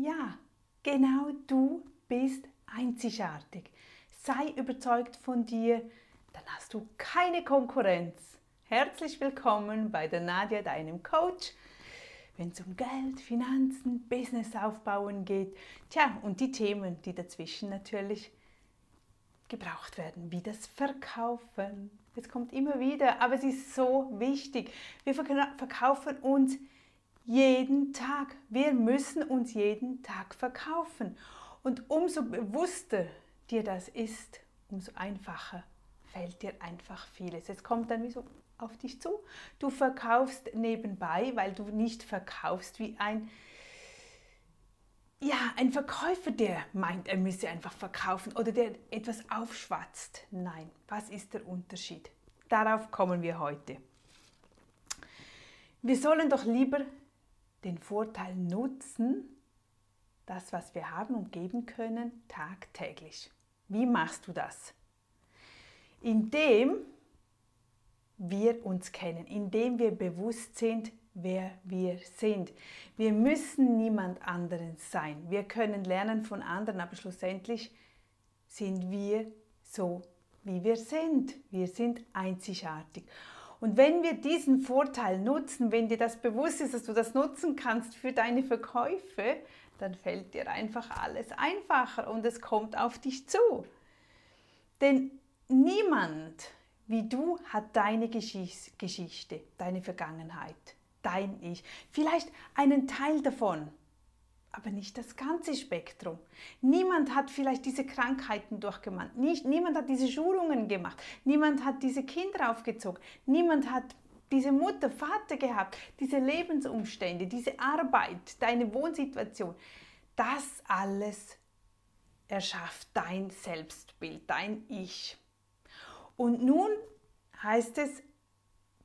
Ja, genau du bist einzigartig. Sei überzeugt von dir, dann hast du keine Konkurrenz. Herzlich willkommen bei der Nadja, deinem Coach, wenn es um Geld, Finanzen, Business aufbauen geht. Tja, und die Themen, die dazwischen natürlich gebraucht werden, wie das Verkaufen. Es kommt immer wieder, aber es ist so wichtig. Wir verkaufen uns jeden Tag. Wir müssen uns jeden Tag verkaufen. Und umso bewusster dir das ist, umso einfacher fällt dir einfach vieles. Es kommt dann wie so auf dich zu. Du verkaufst nebenbei, weil du nicht verkaufst wie ein ja, ein Verkäufer, der meint, er müsse einfach verkaufen oder der etwas aufschwatzt. Nein, was ist der Unterschied? Darauf kommen wir heute. Wir sollen doch lieber den Vorteil nutzen, das, was wir haben und geben können, tagtäglich. Wie machst du das? Indem wir uns kennen, indem wir bewusst sind, wer wir sind. Wir müssen niemand anderen sein. Wir können lernen von anderen, aber schlussendlich sind wir so, wie wir sind. Wir sind einzigartig. Und wenn wir diesen Vorteil nutzen, wenn dir das bewusst ist, dass du das nutzen kannst für deine Verkäufe, dann fällt dir einfach alles einfacher und es kommt auf dich zu. Denn niemand wie du hat deine Geschichte, deine Vergangenheit, dein Ich, vielleicht einen Teil davon, aber nicht das ganze Spektrum. Niemand hat vielleicht diese Krankheiten durchgemacht, nicht, niemand hat diese Schulungen gemacht, niemand hat diese Kinder aufgezogen, niemand hat diese Mutter, Vater gehabt, diese Lebensumstände, diese Arbeit, deine Wohnsituation. Das alles erschafft dein Selbstbild, dein Ich. Und nun heißt es,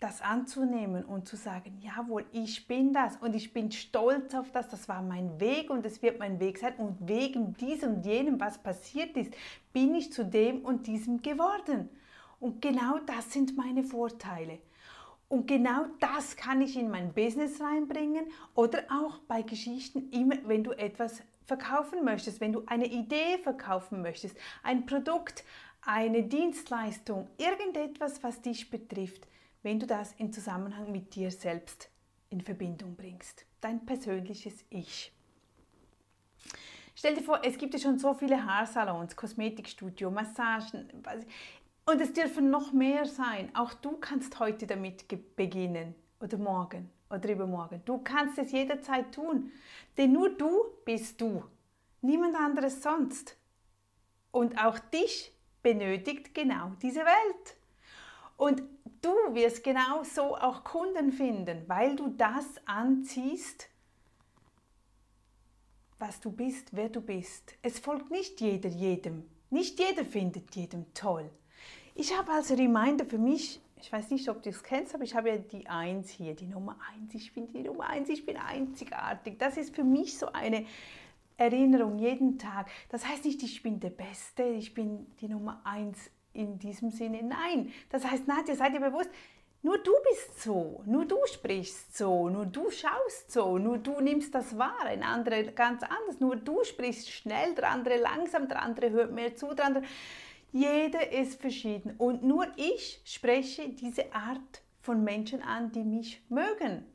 das anzunehmen und zu sagen, jawohl, ich bin das und ich bin stolz auf das, das war mein Weg und es wird mein Weg sein und wegen diesem und jenem, was passiert ist, bin ich zu dem und diesem geworden. Und genau das sind meine Vorteile. Und genau das kann ich in mein Business reinbringen oder auch bei Geschichten, immer wenn du etwas verkaufen möchtest, wenn du eine Idee verkaufen möchtest, ein Produkt, eine Dienstleistung, irgendetwas, was dich betrifft, wenn du das in Zusammenhang mit dir selbst in Verbindung bringst. Dein persönliches Ich. Stell dir vor, es gibt ja schon so viele Haarsalons, Kosmetikstudio, Massagen. Und es dürfen noch mehr sein. Auch du kannst heute damit beginnen. Oder morgen oder übermorgen. Du kannst es jederzeit tun. Denn nur du bist du. Niemand anderes sonst. Und auch dich benötigt genau diese Welt. Und du wirst genau so auch Kunden finden, weil du das anziehst, was du bist, wer du bist. Es folgt nicht jeder jedem. Nicht jeder findet jedem toll. Ich habe als Reminder für mich, ich weiß nicht, ob du es kennst, aber ich habe ja die Eins hier, die Nummer Eins. Ich bin die Nummer Eins, ich bin einzigartig. Das ist für mich so eine Erinnerung jeden Tag. Das heißt nicht, ich bin der Beste, ich bin die Nummer Eins in diesem Sinne. Nein, das heißt, Nadja, seid ihr bewusst, nur du bist so, nur du sprichst so, nur du schaust so, nur du nimmst das wahr, ein anderer ganz anders, nur du sprichst schnell, der andere langsam, der andere hört mehr zu, der andere. Jeder ist verschieden und nur ich spreche diese Art von Menschen an, die mich mögen.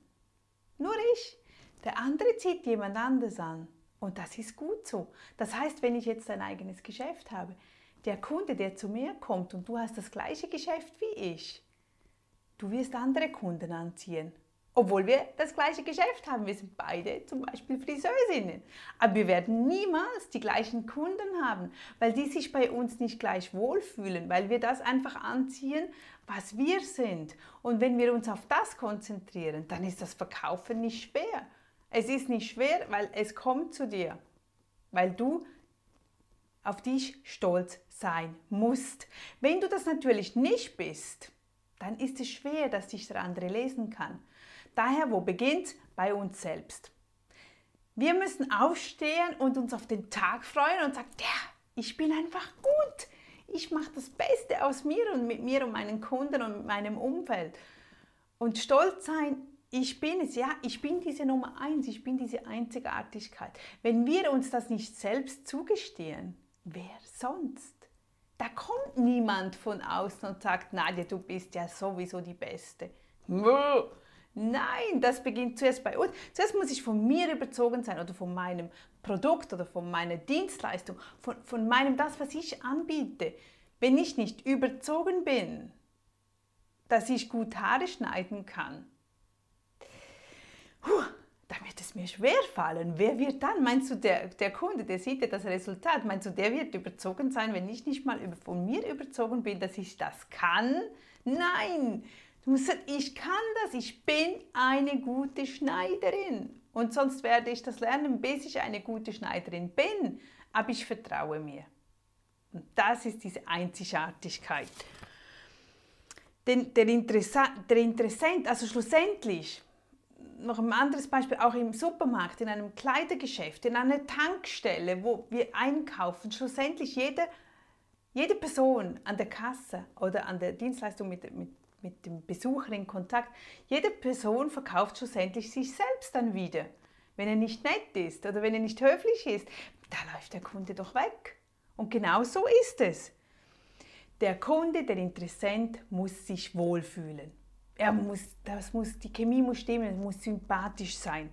Nur ich. Der andere zieht jemand anders an. Und das ist gut so. Das heißt, wenn ich jetzt ein eigenes Geschäft habe, der Kunde, der zu mir kommt und du hast das gleiche Geschäft wie ich, du wirst andere Kunden anziehen. Obwohl wir das gleiche Geschäft haben. Wir sind beide zum Beispiel Friseurinnen. Aber wir werden niemals die gleichen Kunden haben, weil die sich bei uns nicht gleich wohlfühlen, weil wir das einfach anziehen, was wir sind. Und wenn wir uns auf das konzentrieren, dann ist das Verkaufen nicht schwer. Es ist nicht schwer, weil es kommt zu dir, weil du auf dich stolz sein musst. Wenn du das natürlich nicht bist, dann ist es schwer, dass dich der andere lesen kann. Daher, wo beginnt? Bei uns selbst. Wir müssen aufstehen und uns auf den Tag freuen und sagen, ja, ich bin einfach gut. Ich mache das Beste aus mir und mit mir und meinen Kunden und meinem Umfeld. Und stolz sein ich bin es, ja, ich bin diese Nummer eins, ich bin diese Einzigartigkeit. Wenn wir uns das nicht selbst zugestehen, wer sonst? Da kommt niemand von außen und sagt, Nadja, du bist ja sowieso die Beste. Nein, das beginnt zuerst bei uns. Zuerst muss ich von mir überzogen sein oder von meinem Produkt oder von meiner Dienstleistung, von, von meinem das, was ich anbiete. Wenn ich nicht überzogen bin, dass ich gut Haare schneiden kann, Puh, es mir schwer fallen. Wer wird dann? Meinst du, der, der Kunde, der sieht ja das Resultat, meinst du, der wird überzogen sein, wenn ich nicht mal von mir überzogen bin, dass ich das kann? Nein, du musst sagen, ich kann das, ich bin eine gute Schneiderin. Und sonst werde ich das lernen, bis ich eine gute Schneiderin bin. Aber ich vertraue mir. Und das ist diese Einzigartigkeit. Denn der, Interessa der Interessent, also schlussendlich, noch ein anderes Beispiel, auch im Supermarkt, in einem Kleidergeschäft, in einer Tankstelle, wo wir einkaufen, schlussendlich jede, jede Person an der Kasse oder an der Dienstleistung mit, mit, mit dem Besucher in Kontakt, jede Person verkauft schlussendlich sich selbst dann wieder. Wenn er nicht nett ist oder wenn er nicht höflich ist, da läuft der Kunde doch weg. Und genau so ist es. Der Kunde, der Interessent muss sich wohlfühlen. Er muss, das muss, die Chemie muss stimmen, es muss sympathisch sein.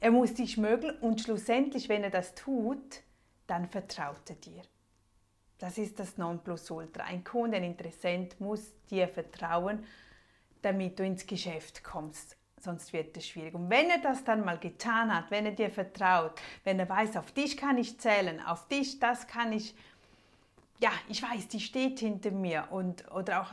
Er muss dich mögen und schlussendlich, wenn er das tut, dann vertraut er dir. Das ist das Nonplusultra. Ein Kunde, ein Interessent muss dir vertrauen, damit du ins Geschäft kommst. Sonst wird es schwierig. Und wenn er das dann mal getan hat, wenn er dir vertraut, wenn er weiß, auf dich kann ich zählen, auf dich, das kann ich, ja, ich weiß, die steht hinter mir und, oder auch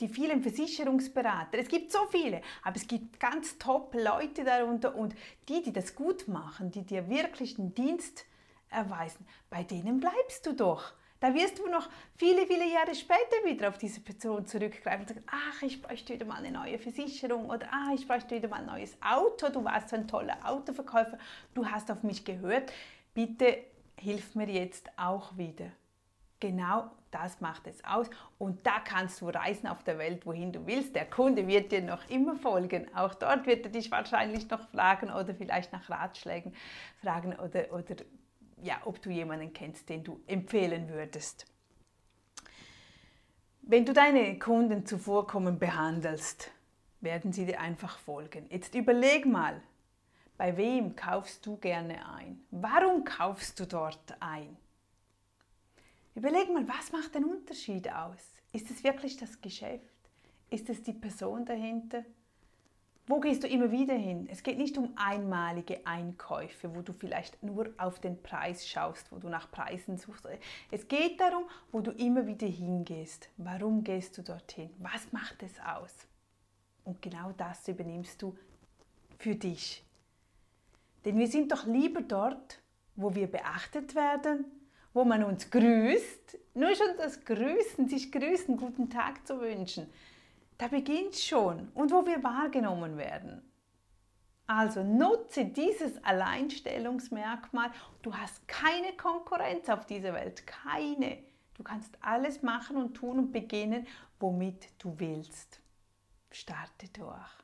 die vielen Versicherungsberater. Es gibt so viele, aber es gibt ganz top Leute darunter und die, die das gut machen, die dir wirklich einen Dienst erweisen, bei denen bleibst du doch. Da wirst du noch viele, viele Jahre später wieder auf diese Person zurückgreifen und sagen, ach, ich bräuchte wieder mal eine neue Versicherung oder ah, ich bräuchte wieder mal ein neues Auto, du warst so ein toller Autoverkäufer, du hast auf mich gehört, bitte hilf mir jetzt auch wieder. Genau das macht es aus. Und da kannst du reisen auf der Welt, wohin du willst. Der Kunde wird dir noch immer folgen. Auch dort wird er dich wahrscheinlich noch fragen oder vielleicht nach Ratschlägen fragen oder, oder ja, ob du jemanden kennst, den du empfehlen würdest. Wenn du deine Kunden zuvorkommen behandelst, werden sie dir einfach folgen. Jetzt überleg mal, bei wem kaufst du gerne ein? Warum kaufst du dort ein? Überleg mal, was macht den Unterschied aus? Ist es wirklich das Geschäft? Ist es die Person dahinter? Wo gehst du immer wieder hin? Es geht nicht um einmalige Einkäufe, wo du vielleicht nur auf den Preis schaust, wo du nach Preisen suchst. Es geht darum, wo du immer wieder hingehst. Warum gehst du dorthin? Was macht es aus? Und genau das übernimmst du für dich. Denn wir sind doch lieber dort, wo wir beachtet werden, wo man uns grüßt, nur schon das Grüßen, sich grüßen, guten Tag zu wünschen, da beginnt schon und wo wir wahrgenommen werden. Also nutze dieses Alleinstellungsmerkmal. Du hast keine Konkurrenz auf dieser Welt, keine. Du kannst alles machen und tun und beginnen, womit du willst. Starte durch.